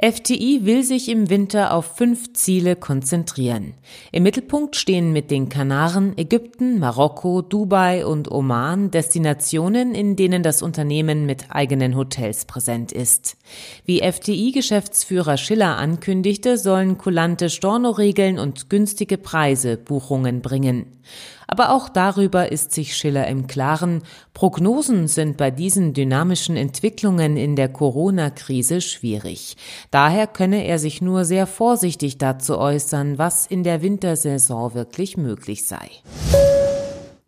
FTI will sich im Winter auf fünf Ziele konzentrieren. Im Mittelpunkt stehen mit den Kanaren Ägypten, Marokko, Dubai und Oman Destinationen, in denen das Unternehmen mit eigenen Hotels präsent ist. Wie FTI-Geschäftsführer Schiller ankündigte, sollen kulante Stornoregeln und günstige Preise Buchungen bringen. Aber auch darüber ist sich Schiller im Klaren. Prognosen sind bei diesen dynamischen Entwicklungen in der Corona-Krise schwierig. Daher könne er sich nur sehr vorsichtig dazu äußern, was in der Wintersaison wirklich möglich sei.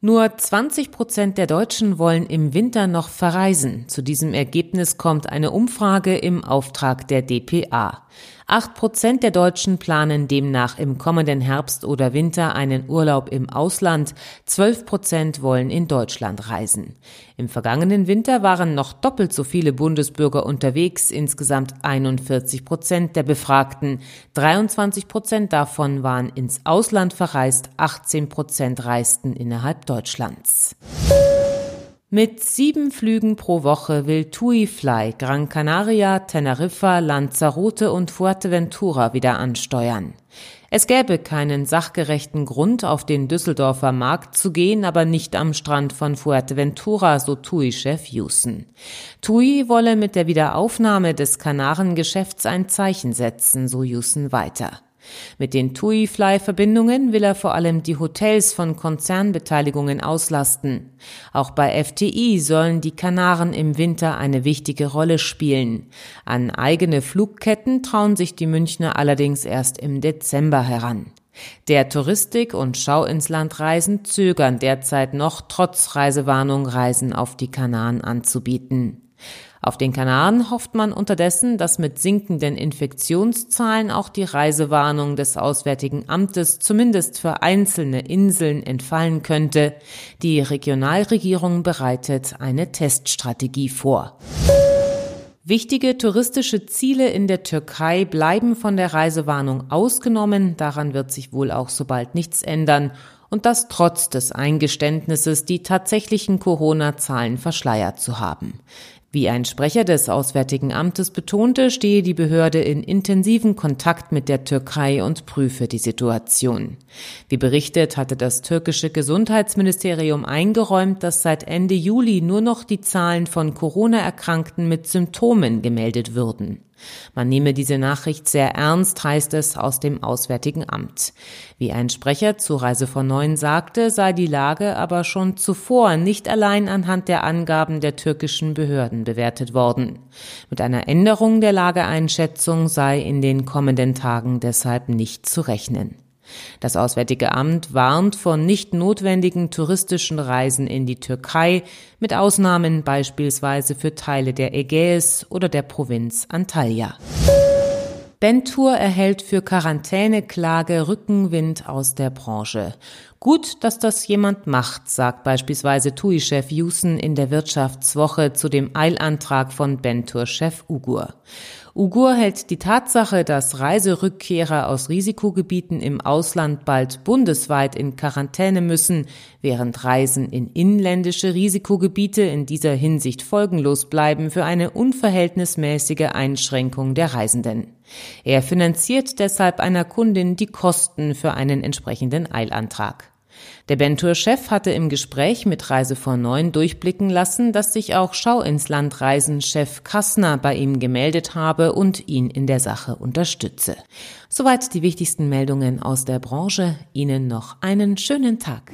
Nur 20 Prozent der Deutschen wollen im Winter noch verreisen. Zu diesem Ergebnis kommt eine Umfrage im Auftrag der DPA. Acht Prozent der Deutschen planen demnach im kommenden Herbst oder Winter einen Urlaub im Ausland. Zwölf Prozent wollen in Deutschland reisen. Im vergangenen Winter waren noch doppelt so viele Bundesbürger unterwegs, insgesamt 41 Prozent der Befragten. 23 Prozent davon waren ins Ausland verreist, 18 Prozent reisten innerhalb Deutschlands. Mit sieben Flügen pro Woche will TUI Fly Gran Canaria, Teneriffa, Lanzarote und Fuerteventura wieder ansteuern. Es gäbe keinen sachgerechten Grund, auf den Düsseldorfer Markt zu gehen, aber nicht am Strand von Fuerteventura, so TUI-Chef Houston. TUI wolle mit der Wiederaufnahme des Kanarengeschäfts ein Zeichen setzen, so Houston weiter. Mit den TUI-Fly-Verbindungen will er vor allem die Hotels von Konzernbeteiligungen auslasten. Auch bei FTI sollen die Kanaren im Winter eine wichtige Rolle spielen. An eigene Flugketten trauen sich die Münchner allerdings erst im Dezember heran. Der Touristik- und Schau ins Land Reisen zögern derzeit noch trotz Reisewarnung Reisen auf die Kanaren anzubieten. Auf den Kanaren hofft man unterdessen, dass mit sinkenden Infektionszahlen auch die Reisewarnung des Auswärtigen Amtes zumindest für einzelne Inseln entfallen könnte. Die Regionalregierung bereitet eine Teststrategie vor. Wichtige touristische Ziele in der Türkei bleiben von der Reisewarnung ausgenommen. Daran wird sich wohl auch so bald nichts ändern. Und das trotz des Eingeständnisses, die tatsächlichen Corona-Zahlen verschleiert zu haben. Wie ein Sprecher des Auswärtigen Amtes betonte, stehe die Behörde in intensiven Kontakt mit der Türkei und prüfe die Situation. Wie berichtet, hatte das türkische Gesundheitsministerium eingeräumt, dass seit Ende Juli nur noch die Zahlen von Corona-Erkrankten mit Symptomen gemeldet würden. Man nehme diese Nachricht sehr ernst, heißt es aus dem Auswärtigen Amt. Wie ein Sprecher zu Reise von Neuen sagte, sei die Lage aber schon zuvor nicht allein anhand der Angaben der türkischen Behörden bewertet worden. Mit einer Änderung der Lageeinschätzung sei in den kommenden Tagen deshalb nicht zu rechnen. Das Auswärtige Amt warnt von nicht notwendigen touristischen Reisen in die Türkei, mit Ausnahmen beispielsweise für Teile der Ägäis oder der Provinz Antalya. Bentour erhält für Quarantäneklage Rückenwind aus der Branche. Gut, dass das jemand macht, sagt beispielsweise TUI-Chef Jusen in der Wirtschaftswoche zu dem Eilantrag von Bentour-Chef Ugur. Ugur hält die Tatsache, dass Reiserückkehrer aus Risikogebieten im Ausland bald bundesweit in Quarantäne müssen, während Reisen in inländische Risikogebiete in dieser Hinsicht folgenlos bleiben, für eine unverhältnismäßige Einschränkung der Reisenden. Er finanziert deshalb einer Kundin die Kosten für einen entsprechenden Eilantrag. Der Bentour-Chef hatte im Gespräch mit Reise vor Neun durchblicken lassen, dass sich auch Schau ins Land Reisen-Chef Kassner bei ihm gemeldet habe und ihn in der Sache unterstütze. Soweit die wichtigsten Meldungen aus der Branche. Ihnen noch einen schönen Tag.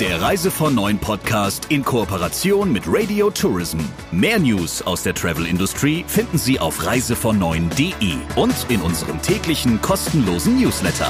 Der Reise von Neun Podcast in Kooperation mit Radio Tourism. Mehr News aus der Travel Industry finden Sie auf reisevon und in unserem täglichen kostenlosen Newsletter.